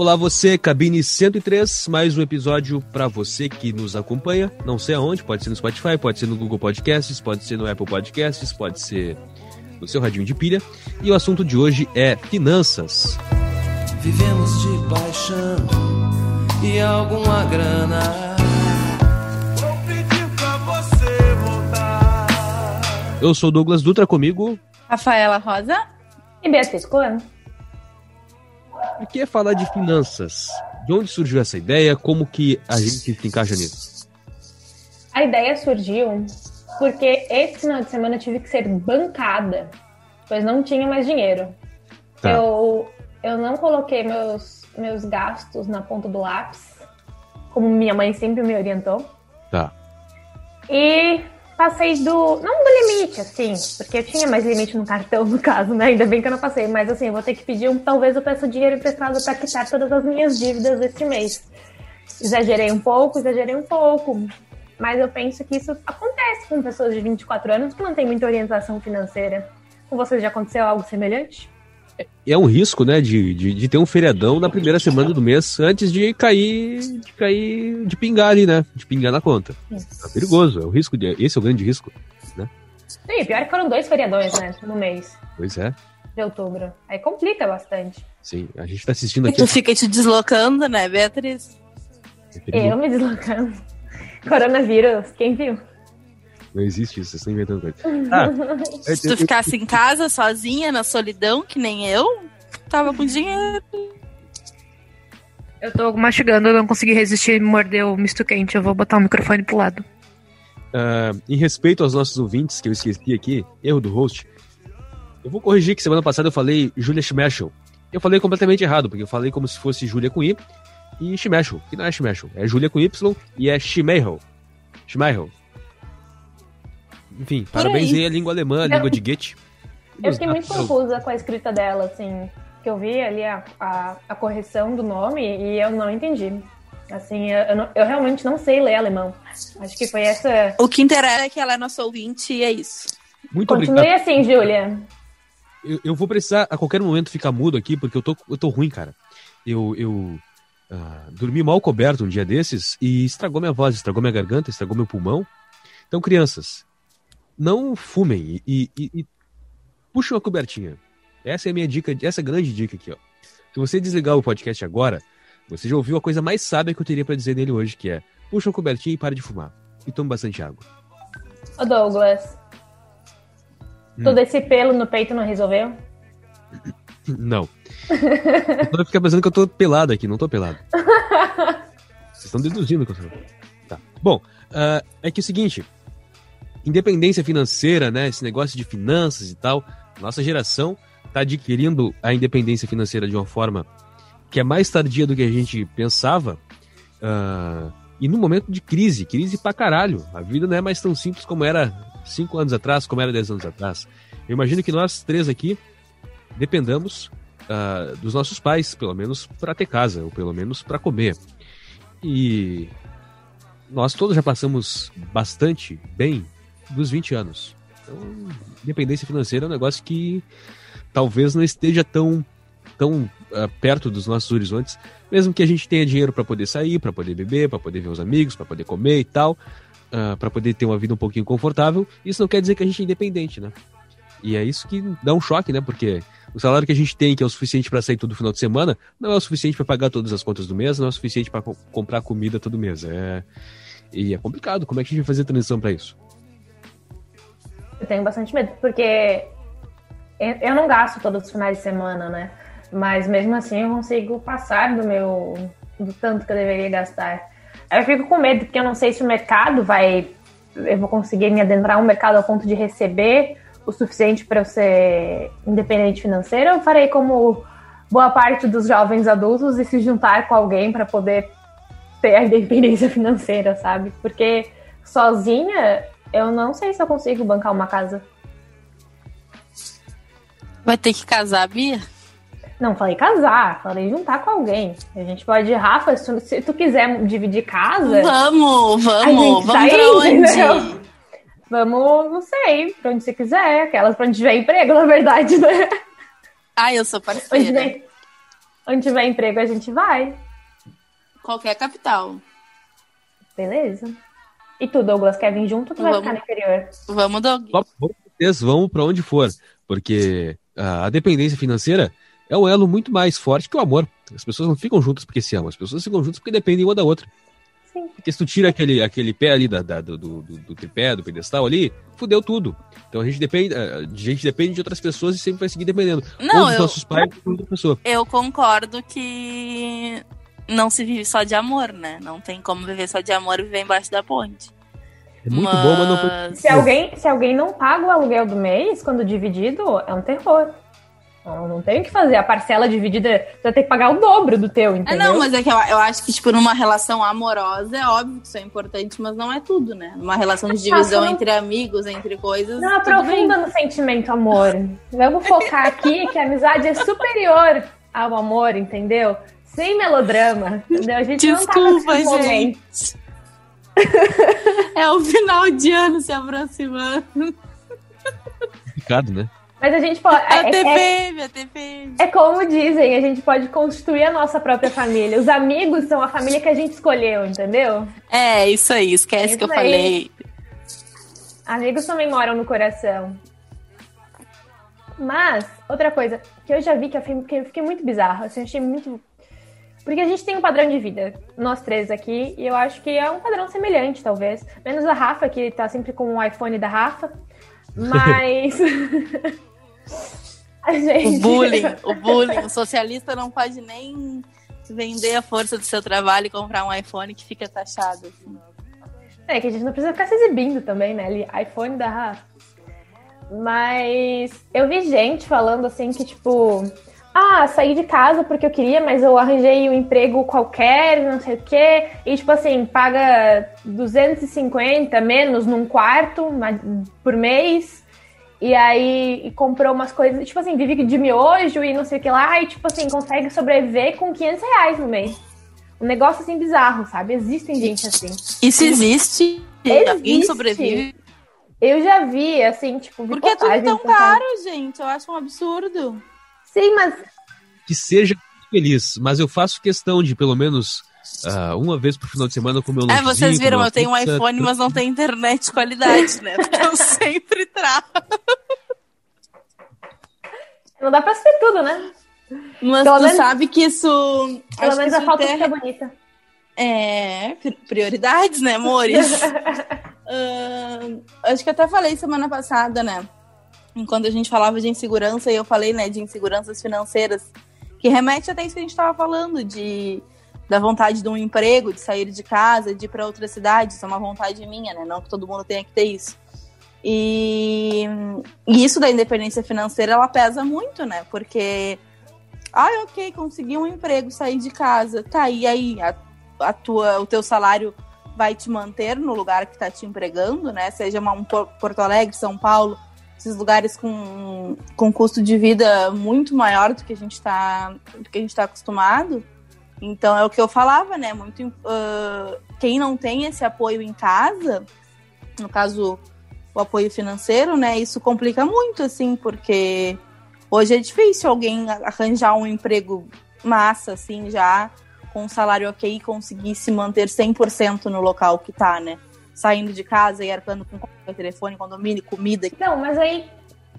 Olá você, cabine 103, mais um episódio para você que nos acompanha, não sei aonde, pode ser no Spotify, pode ser no Google Podcasts, pode ser no Apple Podcasts, pode ser no seu radinho de pilha. E o assunto de hoje é finanças. Vivemos de paixão e alguma grana. Vou pedir pra você voltar. Eu sou Douglas Dutra, comigo. Rafaela Rosa e Beatriz Coelho. O que é falar de finanças? De onde surgiu essa ideia? Como que a gente se encaixa nisso? A ideia surgiu porque esse final de semana eu tive que ser bancada, pois não tinha mais dinheiro. Tá. Eu, eu não coloquei meus, meus gastos na ponta do lápis, como minha mãe sempre me orientou. Tá. E passei do. Não do limite, assim, porque eu tinha mais limite no cartão, no caso, né? Ainda bem que eu não passei, mas assim, eu vou ter que pedir um. Talvez eu peça dinheiro emprestado para quitar todas as minhas dívidas deste mês. Exagerei um pouco, exagerei um pouco. Mas eu penso que isso acontece com pessoas de 24 anos que não têm muita orientação financeira. Com vocês já aconteceu algo semelhante? É um risco, né, de, de, de ter um feriadão na primeira semana do mês antes de cair, de cair, de pingar ali, né? De pingar na conta. É perigoso, é o risco, de, esse é o grande risco, né? Sim, pior que foram dois feriadões, né, no mês Pois é, de outubro. Aí complica bastante. sim. A gente tá assistindo E aqui. tu fica te deslocando, né, Beatriz? é. Eu me deslocando. Coronavírus, quem viu? Não existe isso, vocês estão inventando coisa. Ah, Se tu ficasse em casa sozinha, na solidão, que nem eu, tava com dinheiro. Eu tô mastigando, eu não consegui resistir e morder o misto quente. Eu vou botar o microfone pro lado. Ah, em respeito aos nossos ouvintes, que eu esqueci aqui, erro do host, eu vou corrigir que semana passada eu falei Julia Schmechel. Eu falei completamente errado, porque eu falei como se fosse Julia com I e Schmechel, que não é Schmechel, é Julia com Y e é Schmeichel. Schmeichel. Enfim, parabéns aí à língua alemã, a língua de Goethe. Eu fiquei muito confusa com a escrita dela, assim. Que eu vi ali a, a, a correção do nome e eu não entendi. Assim, eu, eu, não- eu realmente não sei ler alemão. Acho que foi essa. O que interessa é que ela é nossa ouvinte e é isso. Muito Continue obrigado. assim, Júlia. Eu, eu vou precisar a qualquer momento ficar mudo aqui, porque eu tô, eu tô ruim, cara. Eu, eu ah, dormi mal coberto um dia desses e estragou minha voz, estragou minha garganta, estragou meu pulmão. Então, crianças, não fumem e, e, e puxem uma cobertinha. Essa é a minha dica, essa é a grande dica aqui, ó. Se você desligar o podcast agora, você já ouviu a coisa mais sábia que eu teria pra dizer nele hoje, que é puxa uma cobertinha e pare de fumar. E tome bastante água. Ô Douglas. Hum. Todo esse pelo no peito não resolveu? Não. Eu tô ficar pensando que eu tô pelado aqui, não tô pelado. Vocês estão deduzindo que eu sou. Tá. Bom, ah, é que é o seguinte: independência financeira, né? Esse negócio de finanças e tal, nossa geração tá adquirindo a independência financeira de uma forma que é mais tardia do que a gente pensava. ah, e no momento de crise, crise pra caralho. A vida não é mais tão simples como era cinco anos atrás, como era dez anos atrás. Eu imagino que nós três aqui dependamos ah, dos nossos pais, pelo menos para ter casa, ou pelo menos para comer. E nós todos já passamos bastante bem dos 20 anos. Então, independência financeira é um negócio que talvez não esteja tão, tão ah, perto dos nossos horizontes, mesmo que a gente tenha dinheiro para poder sair, para poder beber, para poder ver os amigos, para poder comer e tal, para poder ter uma vida um pouquinho confortável. Isso não quer dizer que a gente é independente, né? E é isso que dá um choque, né? Porque o salário que a gente tem, que é o suficiente para sair todo final de semana, não é o suficiente para pagar todas as contas do mês, não é o suficiente para comprar comida todo mês. É... E é complicado. Como é que a gente vai fazer a transição para isso? Eu tenho bastante medo, porque eu eu não gasto todos os finais de semana, né? Mas mesmo assim eu consigo passar do meu. do tanto que eu deveria gastar. Aí eu fico com medo, porque eu não sei se o mercado vai. Eu vou conseguir me adentrar no mercado ao ponto de receber o suficiente para eu ser independente financeira, ou farei como boa parte dos jovens adultos e se juntar com alguém para poder ter a independência financeira, sabe? Porque sozinha eu não sei se eu consigo bancar uma casa. Vai ter que casar, Bia? Não, falei casar, falei juntar com alguém. A gente pode, Rafa, se tu, se tu quiser dividir casa, Vamos, vamos, vamos sai, pra onde? entendeu? Vamos, não sei, pra onde você quiser. Aquelas pra onde tiver emprego, na verdade, né? Ai, eu sou Onde parceira. tiver, Onde tiver emprego, a gente vai. Qualquer capital. Beleza. E tu, Douglas, quer vir junto ou tu vai Vamos. ficar no interior? Vamos, Doug. Só por vocês vão pra onde for, porque a a dependência financeira é um elo muito mais forte que o amor. As pessoas não ficam juntas porque se amam, as pessoas ficam juntas porque dependem uma da outra. Sim. Porque se tu tira aquele, aquele pé ali da, da- do, do, do- do tripé, do pedestal ali, fudeu tudo. Então a gente depende, a gente depende de outras pessoas e sempre vai seguir dependendo. Não, ou dos eu, nossos pais ou de outra pessoa. eu concordo que não se vive só de amor, né? Não tem como viver só de amor e viver embaixo da ponte. É muito bom, mas não foi. Se alguém, se alguém não paga o aluguel do mês, quando dividido, é um terror. Eu não tem o que fazer. A parcela dividida, tu vai ter que pagar o dobro do teu, É, entendeu? não, mas é que eu, eu acho que, tipo, numa relação amorosa é óbvio que isso é importante, mas não é tudo, né? Numa relação de divisão não- entre amigos, entre coisas. Não aprofunda no sentimento amor. Vamos focar aqui que a amizade é superior ao amor, entendeu? Sem melodrama, entendeu? A gente não tá Desculpa, momento. gente. É o final de ano se aproximando. complicado, né? Mas a gente pode. A É, é, TPM, a TPM. é como dizem, a gente pode construir a nossa própria família. Os amigos são a família que a gente escolheu, entendeu? É, isso aí, esquece Isso que eu aí. falei. Amigos também moram no coração. Mas, outra coisa que eu já vi que eu fiquei, que eu fiquei muito bizarro, assim, eu achei muito. Porque a gente tem um padrão de vida, nós três aqui, e eu acho que é um padrão semelhante, talvez. Menos a Rafa, que tá sempre com o iPhone da Rafa. Mas. a gente. O bullying, o bullying. O socialista não pode nem vender a força do seu trabalho e comprar um iPhone que fica taxado. assim. É que a gente não precisa ficar se exibindo também, né? Ali, iPhone da Rafa. Mas eu vi gente falando assim que, tipo, ah, saí de casa porque eu queria, mas eu arranjei um emprego qualquer, não sei o quê. E, tipo assim, paga 250 menos num quarto por mês. E aí e comprou umas coisas, tipo assim, vive de miojo e não sei o que lá. E, tipo assim, consegue sobreviver com 500 reais no mês. Um negócio assim bizarro, sabe? Existem gente assim. Isso existe? Existe. Alguém sobrevive? Eu já vi, assim, tipo, vi Por que é tudo tão caro, gente? Eu acho um absurdo. Sim, mas Que seja feliz, mas eu faço questão de pelo menos ah, uma vez por final de semana com o meu É, vocês viram, eu tenho um iPhone, mas não tem internet de qualidade, né? Porque eu sempre trago. não dá pra ser tudo, né? Mas Pelo tu menos- sabe que isso. Pelo menos a ter- fica bonita. É, pri- prioridades, né, amores? Ahn, acho que eu até falei semana passada, né? Enquanto a gente falava de insegurança, e eu falei, né, de inseguranças financeiras, que remete até isso que a gente estava falando, de da vontade de um emprego, de sair de casa, de ir para outra cidade, isso é uma vontade minha, né? Não que todo mundo tenha que ter isso. E, e isso da independência financeira, ela pesa muito, né? Porque, ai, ok, consegui um emprego, sair de casa, tá, e aí, a, a tua, o teu salário vai te manter no lugar que tá te empregando, né? Seja uma, um Por- Porto Alegre, São Paulo, esses lugares com, com custo de vida muito maior do que a gente está tá acostumado. Então é o que eu falava, né? Muito ah, quem não tem esse apoio em casa, no caso o apoio financeiro, né? Isso complica muito, assim, porque hoje é difícil alguém arranjar um emprego massa, assim, já com um salário ok e conseguir se manter 100% no local que tá, né? Saindo de casa e arcando com telefone, condomínio, comida. Não, mas aí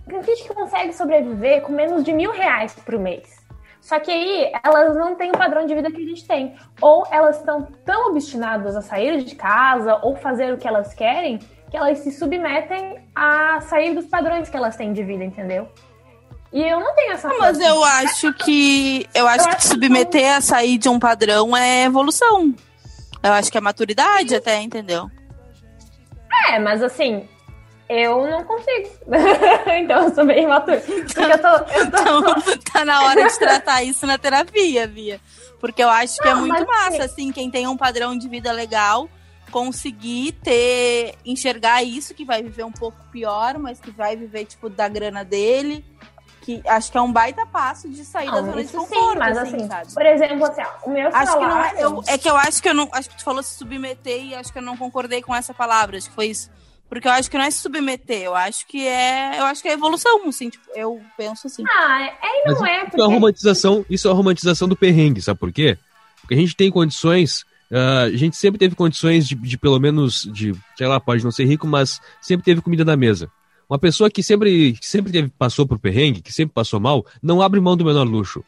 tem gente que consegue sobreviver com menos de mil reais por mês. Só que aí elas não têm o padrão de vida que a gente tem. Ou elas estão tão obstinadas a sair de casa ou fazer o que elas querem que elas se submetem a sair dos padrões que elas têm de vida, entendeu? E eu não tenho essa Ah, Mas eu acho que eu acho Eu que acho submeter a sair de um padrão é evolução. Eu acho que é maturidade até, entendeu? É, mas assim, eu não consigo. então eu sou bem imatura. Porque eu tô. Eu tô... Então tá na hora de tratar isso na terapia, Bia. Porque eu acho que é Não, muito mas massa, assim, quem tem um padrão de vida legal, conseguir ter, enxergar isso, que vai viver um pouco pior, mas que vai viver, tipo, da grana dele. Que acho que é um baita passo de sair da Não, zona de conforto, sim, mas assim, assim, sabe? por exemplo, assim, ó, o meu Acho que não salário... é, eu- é que eu acho que eu não. Acho que tu falou se submeter e acho que eu não concordei com essa palavra. Acho que foi isso. Porque eu acho que não é se submeter, eu acho que é. Eu acho que é evolução, assim, tipo, eu penso assim. Ah, é e não Mas é, Isso é porque. a romantização, isso é a romantização do perrengue, sabe por quê? Porque a gente tem condições, ah, a gente sempre teve condições de, de pelo menos, de, sei lá, pode não ser rico, mas sempre teve comida na mesa. Uma pessoa que sempre, que sempre teve, passou por perrengue, que sempre passou mal, não abre mão do menor luxo.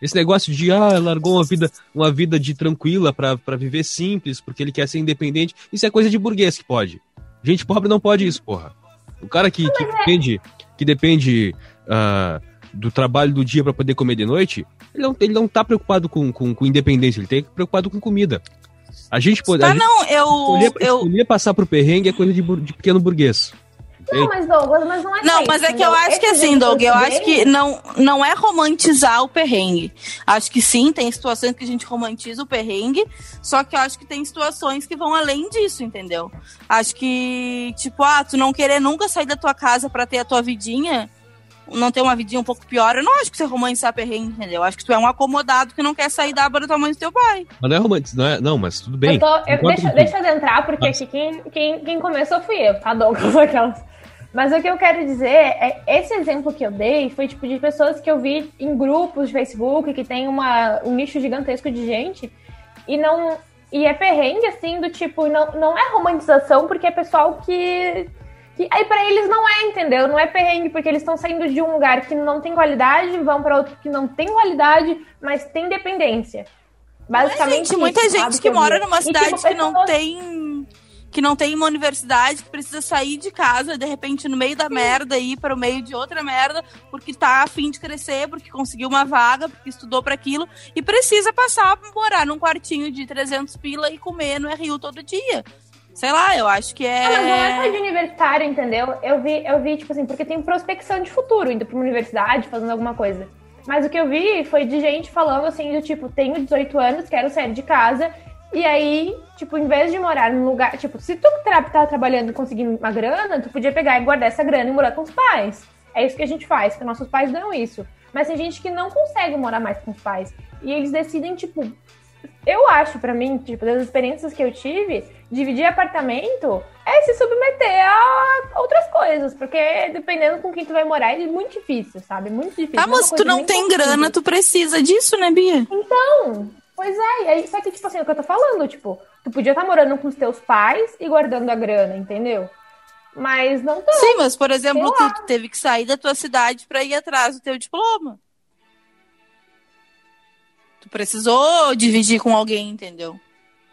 Esse negócio de, ah, largou uma vida, uma vida de tranquila pra pra viver simples, porque ele quer ser independente, isso é coisa de burguês que pode. Gente pobre não pode isso, porra. O cara que, que depende, que depende ah, do trabalho do dia pra poder comer de noite, ele não, ele não tá preocupado com, com, com independência, ele tem preocupado com comida. A gente pode. a Tá, gente não, eu. escolher, eu... escolher passar pro perrengue é coisa de, de pequeno burguês. Não, mas Douglas, mas não é Não, isso, mas é que eu acho Esse que assim, Doug, eu acho que não, não é romantizar o perrengue. Acho que sim, tem situações que a gente romantiza o perrengue, só que eu acho que tem situações que vão além disso, entendeu? Acho que, tipo, ah, tu não querer nunca sair da tua casa pra ter a tua vidinha, não ter uma vidinha um pouco pior, eu não acho que você romantizar perrengue, entendeu? Eu acho que tu é um acomodado que não quer sair da aba do tamanho do teu pai. Mas não é romântico, não, é, não, mas tudo bem. Eu tô- eu- deixa, deixa eu adentrar, porque Mas- aqui quem, quem, quem começou fui eu, tá, Douglas? Aquelas. Mas o que eu quero dizer é, esse exemplo que eu dei foi tipo de pessoas que eu vi em grupos de Facebook que tem uma, um nicho gigantesco de gente e não. E é perrengue, assim, do tipo, não, não é romantização, porque é pessoal que. que aí pra eles não é, entendeu? Não é perrengue, porque eles estão saindo de um lugar que não tem qualidade, vão pra outro que não tem qualidade, mas tem dependência. Basicamente. Gente, muita isso, gente que eu mora numa E, cidade tipo, que não tem que não tem uma universidade, que precisa sair de casa, de repente no meio da merda e ir para o meio de outra merda, porque tá afim de crescer, porque conseguiu uma vaga, porque estudou para aquilo e precisa passar a morar num quartinho de 300 pila e comer no RU todo dia. Sei lá, eu acho que é Ah, mas não é só de universitário, entendeu? Eu vi, eu vi, tipo assim, porque tem prospecção de futuro, indo pra uma universidade, fazendo alguma coisa. Mas o que eu vi foi de gente falando assim, do tipo, tenho 18 anos, quero sair de casa. E aí, tipo, em vez de morar num lugar. Tipo, se tu tra tá trabalhando e conseguindo uma grana, tu podia pegar e guardar essa grana e morar com os pais. É isso que a gente faz, que nossos pais dão isso. Mas tem gente que não consegue morar mais com os pais. E eles decidem, tipo, eu acho, pra mim, tipo, das experiências que eu tive, dividir apartamento é se submeter a outras coisas, porque dependendo com quem tu vai morar, é muito difícil, sabe? Muito difícil. Uma mas se tu não tem possível. grana, tu precisa disso, né, Bia? Então, pois é, e aí, só que, tipo assim, é o que eu tô falando, tipo, tu podia estar morando com os teus pais e guardando a grana, entendeu? Mas não tô. Sim, mas por exemplo, lá. tu teve que sair da tua cidade pra ir atrás do teu diploma. Tu precisou dividir com alguém, entendeu?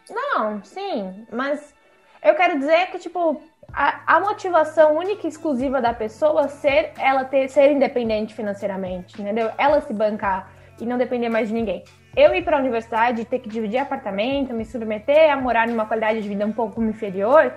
Não, sim, mas eu quero dizer que, tipo, a, a motivação única e exclusiva da pessoa ser ela ter, ser independente financeiramente, entendeu? Ela se bancar e não depender mais de ninguém. Eu ir para a universidade, ter que dividir apartamento, me submeter a morar numa qualidade de vida um pouco inferior,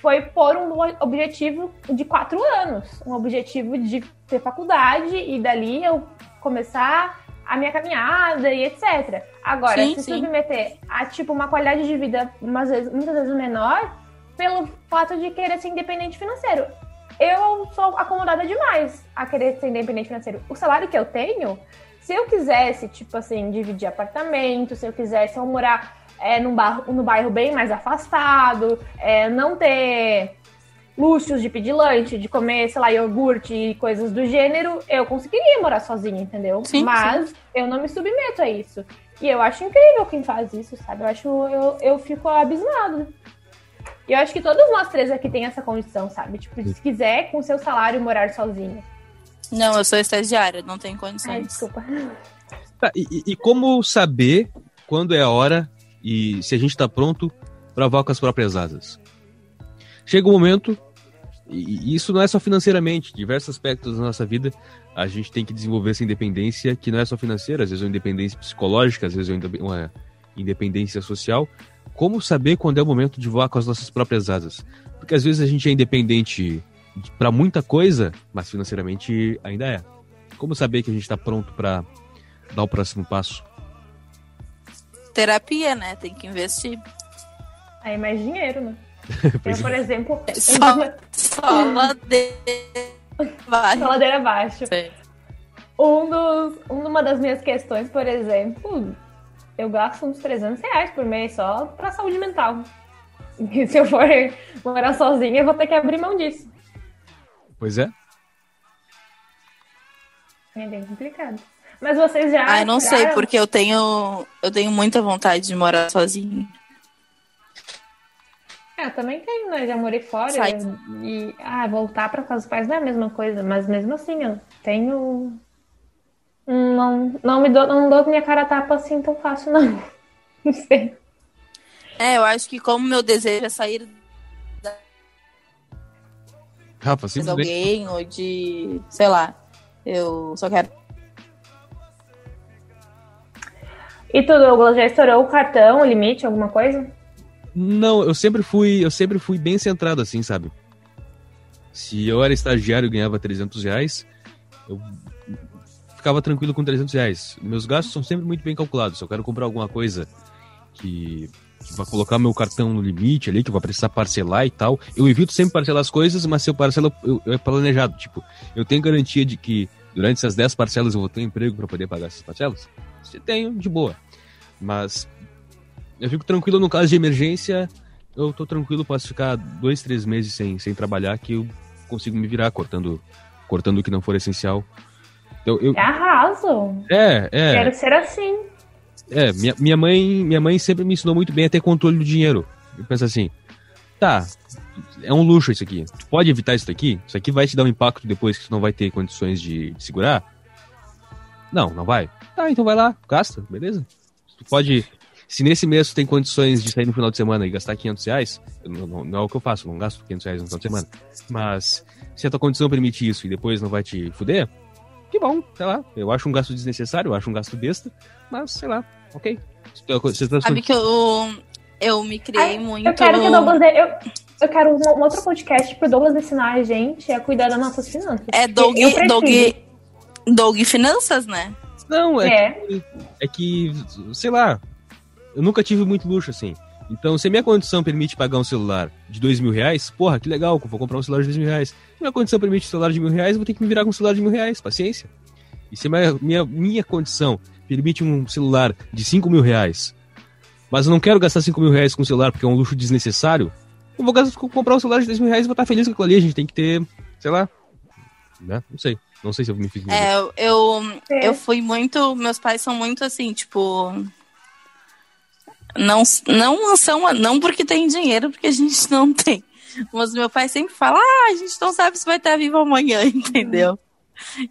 foi por um objetivo de quatro anos. Um objetivo de ter faculdade e dali eu começar a minha caminhada e etc. Agora, Sim, se sim. submeter a tipo uma qualidade de vida vezes, muitas vezes menor pelo fato de querer ser independente financeiro. Eu sou acomodada demais a querer ser independente financeiro. O salário que eu tenho, se eu quisesse, tipo assim, dividir apartamento, se eu quisesse eu morar é, num, bairro, num bairro bem mais afastado, é, não ter luxos de pedir lanche, de comer, sei lá, iogurte e coisas do gênero, eu conseguiria morar sozinha, entendeu? Sim, Mas eu não me submeto a isso. E eu acho incrível quem faz isso, sabe? Eu acho, eu, eu fico abismado. E eu acho que todos nós três aqui tem essa condição, sabe? Tipo, se quiser, com seu salário, morar sozinha. Não, eu sou estagiária, não tenho Ai, condições. desculpa. Tá, e, e- como saber quando é a hora e se a gente tá pronto pra voar com as próprias asas? Chega um momento, e isso não é só financeiramente, diversos aspectos da nossa vida, a gente tem que desenvolver essa independência, que não é só financeira, às vezes é uma independência psicológica, às vezes é uma independência social. Como saber quando é o momento de voar com as nossas próprias asas? Porque às vezes a gente é independente pra muita coisa, mas financeiramente ainda é. Como saber que a gente tá pronto pra dar o próximo passo? Terapia, né? Tem que investir. Aí mais dinheiro, né? Eu, é. por exemplo, Só, só ladeira ladeira abaixo. É. Um dos, uma das minhas questões, por exemplo, eu gasto uns 300 reais por mês só pra saúde mental. E se eu for morar sozinha, eu vou ter que abrir mão disso. Pois é. É bem complicado. Mas vocês já. Ah, eu não sei, porque eu tenho, eu tenho muita vontade de morar sozinha. É, eu também tenho, né? Já morei fora. Sai. E, ah, voltar pra casa dos pais não é a mesma coisa. Mas mesmo assim, eu tenho. Não, não me dou, não dou minha cara a tapa assim tão fácil, não. Não sei. É, eu acho que como meu desejo é sair Rafa, de simplesmente. alguém ou de, sei lá, eu só quero. E tu, Douglas, já estourou o cartão, o limite, alguma coisa? Não, eu sempre fui, eu sempre fui bem centrado assim, sabe? Se eu era estagiário e ganhava 300 reais, eu ficava tranquilo com 300 reais. Meus gastos são sempre muito bem calculados. Se eu quero comprar alguma coisa que, que vai colocar meu cartão no limite ali, que eu vou precisar parcelar e tal, eu evito sempre parcelar as coisas, mas se eu parcelo, eu, eu é planejado. Tipo, eu tenho garantia de que durante essas 10 parcelas eu vou ter um emprego para poder pagar essas parcelas? Se tenho, de boa. Mas eu fico tranquilo no caso de emergência. Eu tô tranquilo, posso ficar dois, três meses sem, sem trabalhar que eu consigo me virar cortando, cortando o que não for essencial. Eu, eu- arraso. é, é, Quero ser assim. É. Minha, minha mãe, minha mãe sempre me ensinou muito bem a ter controle do dinheiro. Eu penso assim, tá, é um luxo isso aqui. Tu pode evitar isso daqui? Isso aqui vai te dar um impacto depois que tu não vai ter condições de, segurar? Não, não vai. Tá, então vai lá, gasta, beleza? Tu pode. Se nesse mês tu tem condições de sair no final de semana e gastar 500 reais, não, não- não é o que eu faço, não gasto 500 reais no final de semana. Mas se a tua condição permite isso e depois não vai te fuder, que bom, sei lá. Eu acho um gasto desnecessário, eu acho um gasto besta, mas sei lá, ok. Tu- Sabe que eu, eu me criei Ai, muito. Eu quero que o Douglas. dê- Eu, eu quero um, um outro podcast pro Douglas ensinar a gente a cuidar das nossas finanças. É Doug. Doug, Doug Finanças, né? Não, é, É. Que, é que, sei lá, eu nunca tive muito luxo assim. Então, se a minha condição permite pagar um celular de dois mil reais, porra, que legal, vou comprar um celular de dois mil reais. Se minha condição permite um celular de mil reais, eu vou ter que me virar com um celular de mil reais, paciência. E se a minha, minha, minha condição permite um celular de cinco mil reais, mas eu não quero gastar cinco mil reais com um celular porque é um luxo desnecessário, eu vou gastar, comprar um celular de dois mil reais e vou estar feliz com aquilo ali. A gente tem que ter, sei lá, né? Não sei. Não sei se eu me fiz. É, eu, eu, É. eu fui muito. Meus pais são muito assim, tipo. Não, não são. Não porque tem dinheiro, porque a gente não tem. Mas meu pai sempre fala: ah, a gente não sabe se vai estar vivo amanhã, entendeu?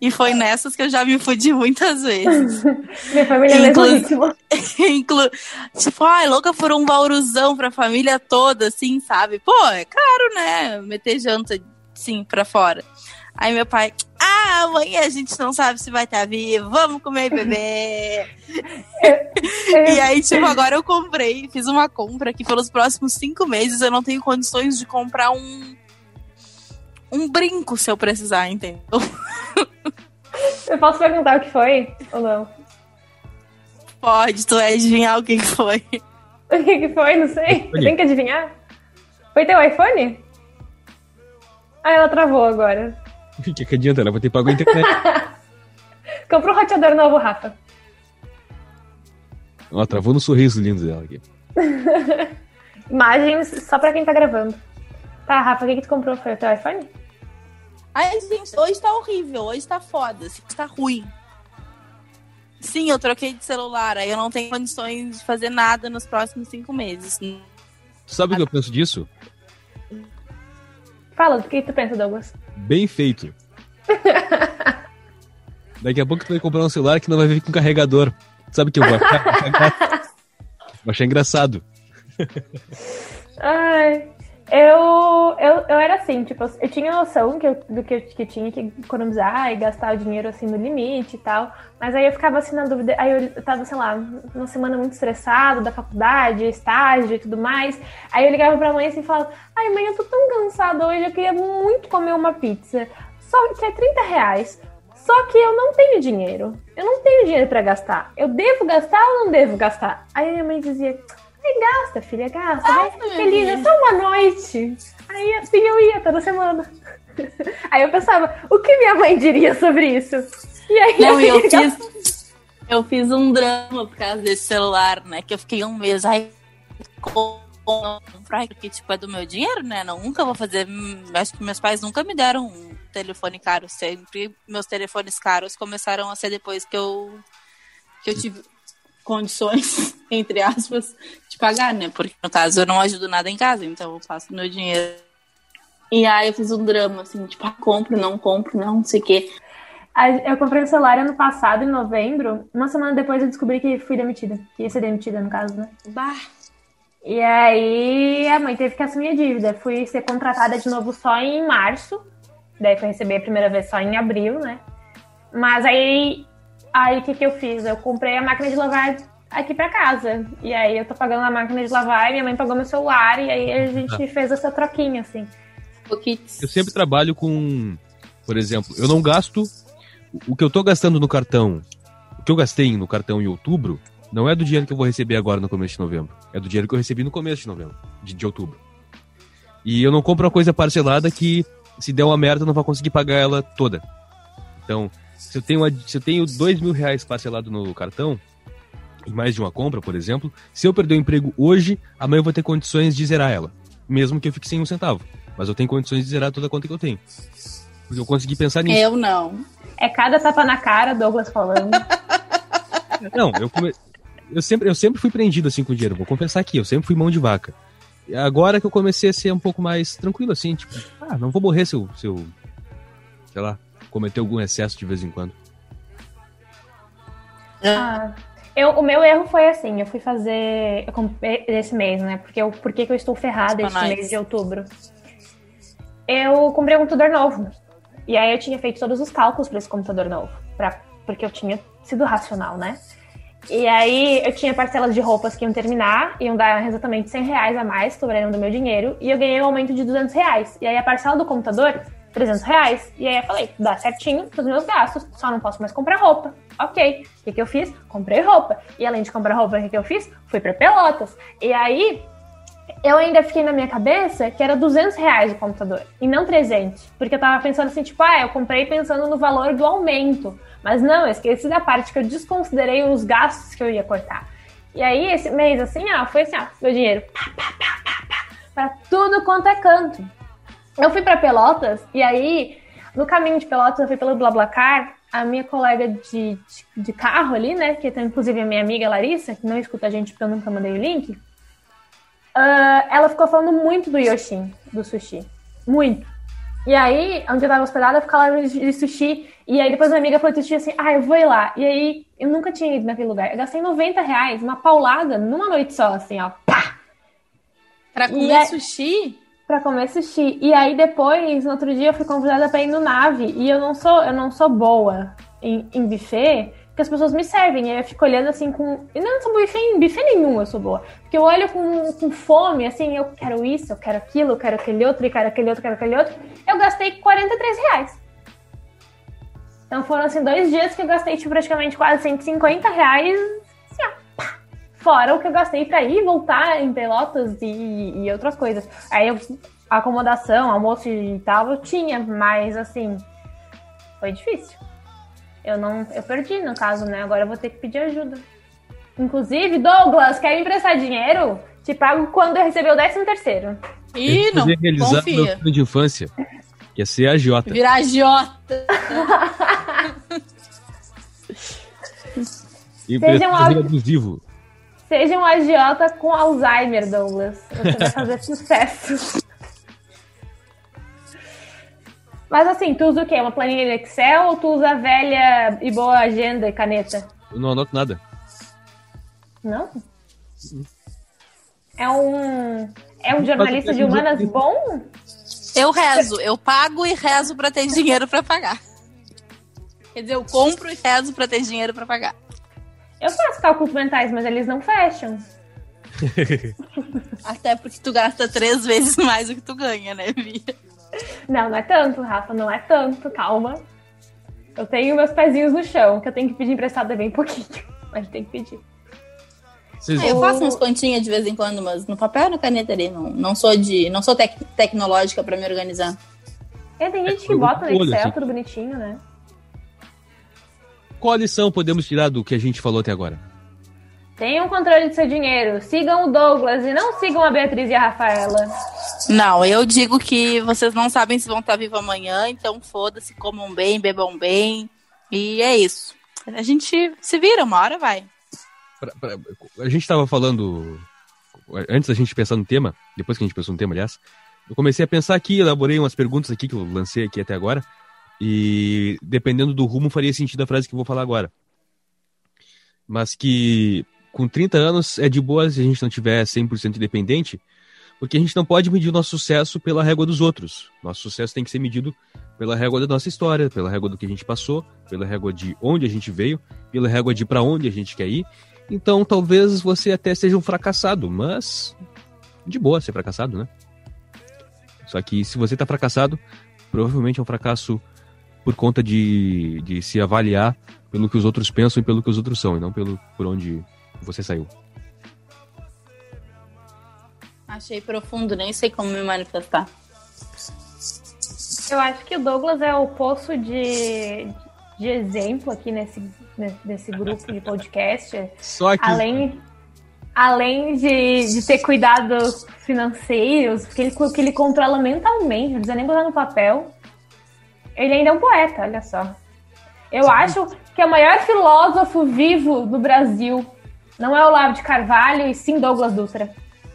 E foi nessas que eu já me fudi muitas vezes. Minha família é Inclu- legítima. Inclu tipo, ai, louca por um bauruzão pra família toda, assim, sabe? Pô, é caro, né? Meter janta, sim, pra fora. Aí meu pai, ah, amanhã a gente não sabe se vai estar vivo, vamos comer beber. e aí, tipo, agora eu comprei, fiz uma compra que pelos próximos cinco meses eu não tenho condições de comprar um. Um brinco se eu precisar, entendeu? Eu posso perguntar o que foi ou não? Pode, tu vai adivinhar o que que foi. O que, que foi? Não sei. Eu tenho que adivinhar? Foi teu iPhone? Ah, ela travou agora. O que, que adianta? Ela vai ter que pagar a internet. Comprou um roteador novo, Rafa. Ela travou no sorriso lindo dela aqui. Imagens só pra quem tá gravando. Tá, Rafa, o que, que tu comprou? Foi o teu iPhone? Ai, gente, hoje tá horrível, hoje tá foda, assim, tá ruim. Sim, eu troquei de celular, aí eu não tenho condições de fazer nada nos próximos cinco meses. Tu sabe o que eu penso disso? Fala, do que tu pensa, Douglas? Bem feito. Daqui a pouco tu vai comprar um celular que não vai vir com carregador. Sabe o que eu vou achar? Vou achar engraçado. Ai, eu, eu, eu era assim, tipo, eu tinha noção que eu, do que que tinha que economizar e gastar o dinheiro assim no limite e tal, mas aí eu ficava assim na dúvida, aí eu tava, sei lá, numa semana muito estressada da faculdade, estágio e tudo mais, aí eu ligava pra mãe assim e falava, ai mãe, eu tô tão cansada hoje, eu queria muito comer uma pizza, só que é 30 reais. Só que eu não tenho dinheiro. Eu não tenho dinheiro pra gastar. Eu devo gastar ou não devo gastar? Aí minha mãe dizia: Ai, gasta, filha, gasta. vai feliz, é filha." só uma noite. Aí assim eu ia toda semana. Aí eu pensava: O que minha mãe diria sobre isso? E aí Não, e eu ia fiz. Eu fiz um drama por causa desse celular, né? Que eu fiquei um mês. Não comprar, porque, tipo, é do meu dinheiro, né? Não, nunca vou fazer. Acho que meus pais nunca me deram um telefone caro. Sempre meus telefones caros começaram a ser depois que eu, que eu tive condições, entre aspas, de pagar, né? Porque, no caso, eu não ajudo nada em casa, então eu passo meu dinheiro. E aí eu fiz um drama, assim, tipo, ah, compro, não compro, não, não sei o quê. Eu comprei o celular ano passado, em novembro. Uma semana depois eu descobri que fui demitida. Que ia ser demitida, no caso, né? Bah, E aí a mãe teve que assumir a dívida. Fui ser contratada de novo só em março. Daí fui receber a primeira vez só em abril, né? Mas aí, aí o que, que eu fiz? Eu comprei a máquina de lavar aqui pra casa. E aí eu tô pagando a máquina de lavar e minha mãe pagou meu celular. E aí a gente fez essa troquinha, assim. Eu sempre trabalho com, por exemplo, eu não gasto o que eu tô gastando no cartão, o que eu gastei no cartão em outubro, não é do dinheiro que eu vou receber agora no começo de novembro. É do dinheiro que eu recebi no começo de novembro, de, de outubro. E eu não compro uma coisa parcelada que, se der uma merda, eu não vou conseguir pagar ela toda. Então, se eu tenho, se eu tenho dois mil reais parcelado no cartão, em mais de uma compra, por exemplo, se eu perder o emprego hoje, amanhã eu vou ter condições de zerar ela. Mesmo que eu fique sem um centavo. Mas eu tenho condições de zerar toda a conta que eu tenho. Porque eu consegui pensar nisso. Eu não. É cada tapa na cara, Douglas falando. Não, eu, come- eu, sempre, eu sempre fui prendido assim com dinheiro. Vou confessar aqui, eu sempre fui mão de vaca. E agora que eu comecei a ser um pouco mais tranquilo, assim, tipo, ah, não vou morrer se eu, se eu sei lá, cometer algum excesso de vez em quando. Ah, eu, o meu erro foi assim, eu fui fazer eu comprei esse mês, né? Porque eu, por que que eu estou ferrada esse mês de outubro? Eu comprei um computador novo. E aí eu tinha feito todos os cálculos para esse computador novo, pra, porque eu tinha sido racional, né? E aí eu tinha parcelas de roupas que iam terminar, iam dar exatamente 100 reais a mais, sobrando do meu dinheiro, e eu ganhei um aumento de 200 reais. E aí a parcela do computador, 300 reais. E aí eu falei, dá certinho pros meus gastos, só não posso mais comprar roupa. Ok, o que, que eu fiz? Comprei roupa. E além de comprar roupa, o que, que eu fiz? Fui pra Pelotas. E aí eu ainda fiquei na minha cabeça que era 200 reais o computador e não 300. Porque eu tava pensando assim, tipo, ah, eu comprei pensando no valor do aumento. Mas não, eu esqueci da parte que eu desconsiderei os gastos que eu ia cortar. E aí, esse mês, assim, ó, foi assim, ó, meu dinheiro, pá, pá, pá, pá, pá, pra tudo quanto é canto. Eu fui pra Pelotas e aí, no caminho de Pelotas, eu fui pelo BlaBlaCar, a minha colega de, de, de carro ali, né, que é inclusive a minha amiga Larissa, que não escuta a gente porque eu nunca mandei o link, ah, ela ficou falando muito do Yoshin, do sushi. Muito. E aí, onde eu tava hospedada, eu ficava lá de sushi. E aí depois minha amiga falou de sushi assim, ah, eu vou ir lá. E aí, eu nunca tinha ido naquele lugar. Eu gastei 90 reais, uma paulada, numa noite só, assim, ó. Pá! Pra E comer é- sushi? Pra comer sushi. E aí depois, no outro dia, eu fui convidada pra ir no nave. E eu não sou, eu não sou boa em, em buffet, porque as pessoas me servem. E aí eu fico olhando assim com. E não sou boa em buffet nenhum, eu sou boa. Porque eu olho com, com fome, assim, eu quero isso, eu quero aquilo, eu quero aquele outro, e quero aquele outro, quero aquele outro. Eu gastei 43 reais. Então foram assim dois dias que eu gastei tipo, praticamente quase 150 reais. Fora o que eu gastei pra ir e voltar em Pelotas e, e outras coisas. Aí eu, acomodação, almoço e tal, eu tinha, mas assim, foi difícil. Eu não, eu perdi no caso, né? Agora eu vou ter que pedir ajuda. Inclusive, Douglas, quer me emprestar dinheiro? Te pago quando eu receber o 13 terceiro. Ih, Eu não. realizar meu Confia. sonho de infância, que é ser agiota. Virar agiota. E Seja um abusivo. Seja um agiota com Alzheimer, Douglas. Você vai fazer sucesso. Mas assim, tu usa o quê? Uma planilha de Excel ou tu usa a velha e boa agenda e caneta? Eu não anoto nada. Não? É um. É um jornalista de humanas bom? Eu rezo, eu pago e rezo pra ter dinheiro pra pagar. Quer dizer, eu compro e rezo pra ter dinheiro pra pagar. Eu faço cálculos mentais, mas eles não fecham. Até porque tu gasta três vezes mais do que tu ganha, né, Bia? Não, não é tanto, Rafa, não é tanto, calma. Eu tenho meus pezinhos no chão, que eu tenho que pedir emprestado é bem pouquinho, mas tem que pedir. Vocês, Eu faço umas continhas de vez em quando, mas no papel e na caneta ali. Não, não sou de. Não sou tec- tecnológica pra me organizar. É, tem gente que bota no Excel, assim. tudo bonitinho, né? Qual lição podemos tirar do que a gente falou até agora? Tenham controle do seu dinheiro. Sigam o Douglas e não sigam a Beatriz e a Rafaela. Não, eu digo que vocês não sabem se vão estar vivos amanhã, então foda-se, comam bem, bebam bem. E é isso. A gente se vira, uma hora vai. Pra- pra- a gente tava falando. Antes da gente pensar no tema, depois que a gente pensou no tema, aliás, eu comecei a pensar aqui, elaborei umas perguntas aqui que eu lancei aqui até agora. E dependendo do rumo, faria sentido a frase que eu vou falar agora. Mas que com 30 anos é de boa se a gente não tiver 100% independente, porque a gente não pode medir o nosso sucesso pela régua dos outros. Nosso sucesso tem que ser medido pela régua da nossa história, pela régua do que a gente passou, pela régua de onde a gente veio, pela régua de para onde a gente quer ir. Então, talvez você até seja um fracassado, mas de boa ser fracassado, né? Só que se você tá fracassado, provavelmente é um fracasso por conta de, de se avaliar pelo que os outros pensam e pelo que os outros são, e não pelo por onde você saiu. Achei profundo, nem sei como me manifestar. Eu acho que o Douglas é o poço de, de exemplo aqui nesse, nesse grupo de podcast. Só que Além, além de, de ter cuidados financeiros, que ele, que ele controla mentalmente, não precisa nem botar no papel. Ele ainda é um poeta, olha só. Eu acho que é o maior filósofo vivo do Brasil não é Olavo de Carvalho, e sim Douglas Dutra.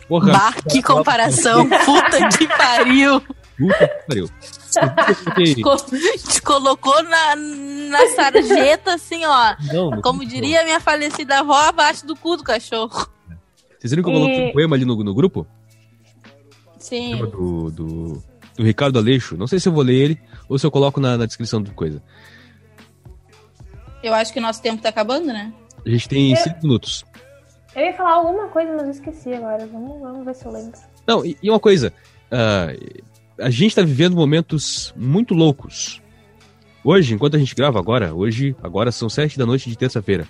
porra, Bah, que comparação, puta que pariu. puta que pariu. Te colocou na, na sarjeta, assim, ó. Não, não- Como diria minha falecida avó, abaixo do cu do cachorro. Vocês viram que eu coloquei E- um poema ali no, no grupo? Sim. Do, do, do Ricardo Aleixo. Não sei se eu vou ler ele ou se eu coloco na, na descrição do coisa. Eu acho que o nosso tempo tá acabando, né? A gente tem É. cinco minutos. Eu ia falar alguma coisa, mas eu esqueci agora. Vamos, vamos ver se eu lembro. Não, e, e uma coisa. ah, a gente tá vivendo momentos muito loucos. Hoje, enquanto a gente grava agora, hoje, agora são sete da noite de terça-feira.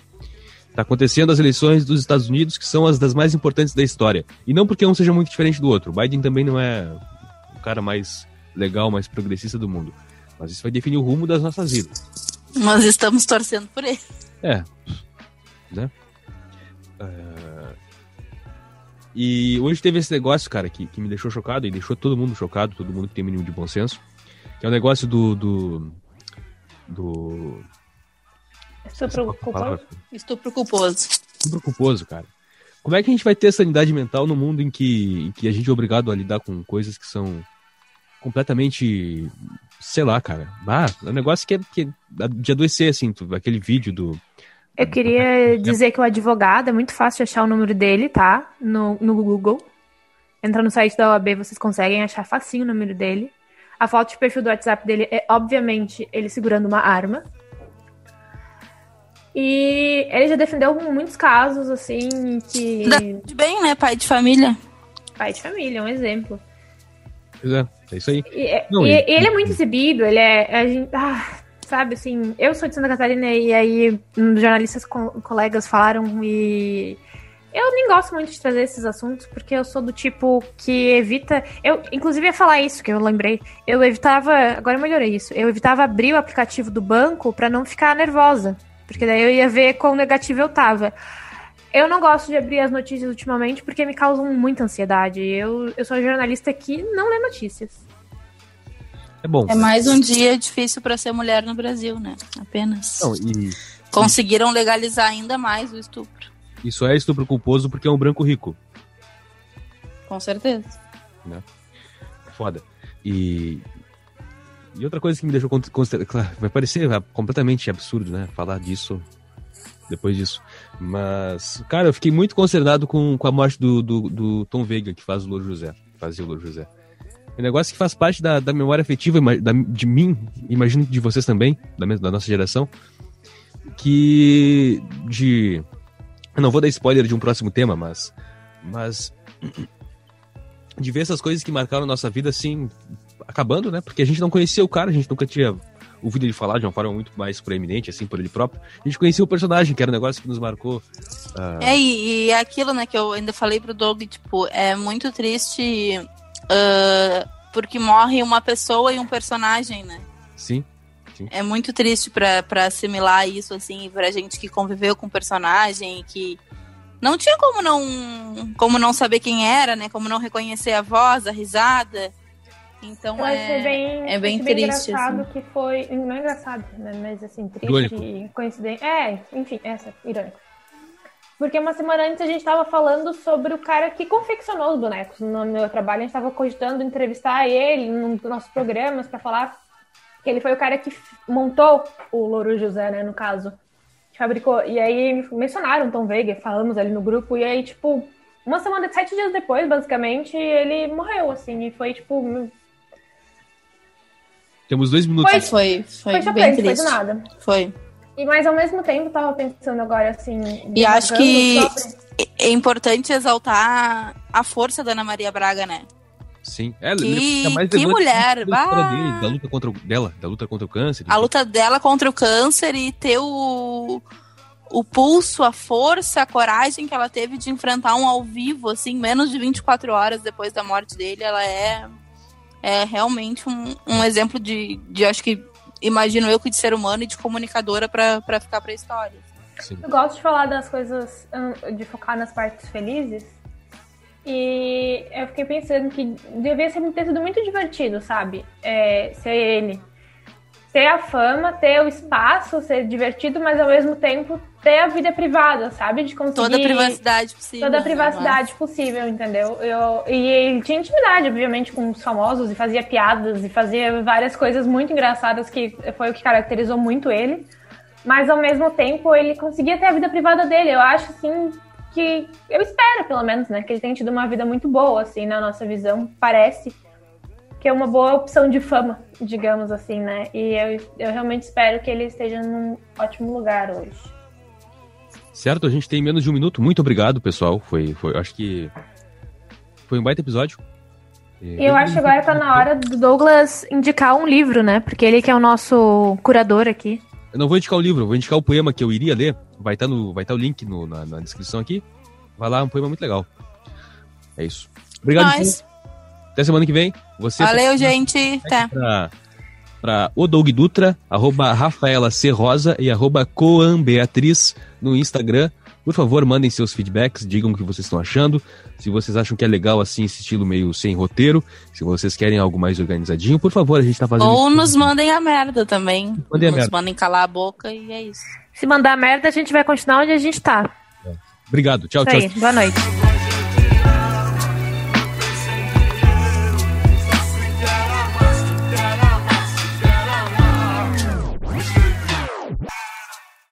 Tá acontecendo as eleições dos Estados Unidos, que são as das mais importantes da história. E não porque um seja muito diferente do outro. O Biden também não é o cara mais legal, mais progressista do mundo. Mas isso vai definir o rumo das nossas vidas. Nós estamos torcendo por ele. É. Né? Ah, E hoje teve esse negócio, cara, que, que me deixou chocado e deixou todo mundo chocado, todo mundo que tem mínimo de bom senso. Que é o negócio do. do. do. Culposo? Estupro culposo. Estupro culposo, cara. Como é que a gente vai ter sanidade mental no mundo em que, em que a gente é obrigado a lidar com coisas que são completamente. sei lá, cara. Ah, é um negócio que é, que é de adoecer, assim, tu- aquele vídeo do. Eu queria dizer que o advogado é muito fácil de achar o número dele, tá? No, no Google. Entra no site da OAB, vocês conseguem achar facinho o número dele. A foto de perfil do WhatsApp dele é, obviamente, ele segurando uma arma. E ele já defendeu muitos casos, assim, que. De bem, né? Pai de família. Pai de família, um exemplo. Pois é, é isso aí. E, é- Não, e- e- ele é muito exibido, ele é. A gente, ah, sabe assim, eu sou de Santa Catarina e aí jornalistas co- colegas falaram e. Eu nem gosto muito de trazer esses assuntos, porque eu sou do tipo que evita. Eu, inclusive, ia falar isso que eu lembrei. Eu evitava. Agora eu melhorei isso. Eu evitava abrir o aplicativo do banco pra não ficar nervosa. Porque daí eu ia ver quão negativo eu tava. Eu não gosto de abrir as notícias ultimamente porque me causam muita ansiedade. Eu, eu sou jornalista que não lê notícias. É bom. É mais um dia difícil pra ser mulher no Brasil, né? Apenas. Não, e Conseguiram legalizar ainda mais o estupro. isso é estupro culposo porque é um branco rico. Com certeza. Foda. E. E outra coisa que me deixou vai parecer ah, completamente absurdo, né? Falar disso depois disso. Mas, cara, eu fiquei muito concernado com, com a morte do, do, do Tom Veiga, que faz o Louro José. Fazia o Louro José. É um negócio que faz parte da, da memória afetiva da- de mim, imagino que de vocês também, da, da nossa geração. Que. De. Eu não vou dar spoiler de um próximo tema, mas. Mas. De ver essas coisas que marcaram nossa vida assim, acabando, né? Porque a gente não conhecia o cara, a gente nunca tinha ouvido ele falar de uma forma muito mais proeminente, assim, por ele próprio. A gente conhecia o personagem, que era um negócio que nos marcou. ah, É, e, e aquilo, né, que eu ainda falei pro Doug, tipo, é muito triste ah, porque morre uma pessoa e um personagem, né? Sim. É muito triste pra, pra assimilar isso, assim, pra gente que conviveu com o personagem, que, não tinha como não, como não saber quem era, né? Como não reconhecer a voz, a risada. Então Eu é, achei bem, é bem achei bem triste. engraçado assim. que foi. Não é engraçado, né? Mas assim, triste Irônico. e coincidente. É, enfim, essa, irônico. Porque uma semana antes a gente tava falando sobre o cara que confeccionou os bonecos. No meu trabalho, a gente tava cogitando entrevistar ele nos nossos programas pra falar que ele foi o cara que montou o Louro José, né? No caso. Que fabricou. E aí mencionaram Tom Veiga, falamos ali no grupo, e aí, tipo, uma semana, sete dias depois, basicamente, ele morreu, assim, e foi tipo. Temos dois minutos. Foi, foi, foi, Foi bem chocante, foi do nada. Foi. E mas ao mesmo tempo tava pensando agora assim. E acho que sobre- é importante exaltar a força da Ana Maria Braga, né? Sim. É, Que- mais que mulher, bah! dele, da luta contra o, dela, da luta contra o câncer. A luta dela contra o câncer e ter o, o pulso, a força, a coragem que ela teve de enfrentar um ao vivo, assim, menos de 24 horas depois da morte dele, ela é, é realmente um, um exemplo de, de, acho que, imagino eu, que de ser humano e de comunicadora pra pra ficar pra história. Sim. Eu gosto de falar das coisas, hum, de focar nas partes felizes. E eu fiquei pensando que devia ser, ter sido muito divertido, sabe? É, ser ele. Ter a fama, ter o espaço, ser divertido, mas ao mesmo tempo ter a vida privada, sabe? De conseguir. Toda a privacidade possível. toda a né? privacidade possível, entendeu? Eu, e ele tinha intimidade, obviamente, com os famosos e fazia piadas e fazia várias coisas muito engraçadas que foi o que caracterizou muito ele. Mas ao mesmo tempo ele conseguia ter a vida privada dele. Eu acho assim que eu espero, pelo menos, né, que ele tenha tido uma vida muito boa, assim, na nossa visão. Parece que é uma boa opção de fama, digamos assim, né? E eu, eu realmente espero que ele esteja num ótimo lugar hoje. Certo, a gente tem menos de um minuto. Muito obrigado, pessoal. Foi, foi acho que foi um baita episódio. E eu acho que agora tá na hora do Douglas indicar um livro, né? Porque ele que é o nosso curador aqui. Eu não vou indicar o livro, vou indicar o poema que eu iria ler. Vai estar no, vai estar o link no- na, na descrição aqui. Vai lá, é um poema muito legal. É isso. Obrigado. Fê. Até semana que vem. Você Valeu, gente. Até. Pra, pra o Doug Dutra, arroba Rafaela C. Rosa e arroba Coambeatriz no Instagram. Por favor, mandem seus feedbacks, digam o que vocês estão achando. Se vocês acham que é legal assim, esse estilo meio sem roteiro, se vocês querem algo mais organizadinho, por favor, a gente tá fazendo. Ou isso. nos mandem a merda também. Mandem a nos merda. mandem calar a boca e é isso. Se mandar merda, a gente vai continuar onde a gente tá. Obrigado. Tchau, Isso tchau. aí. Boa noite.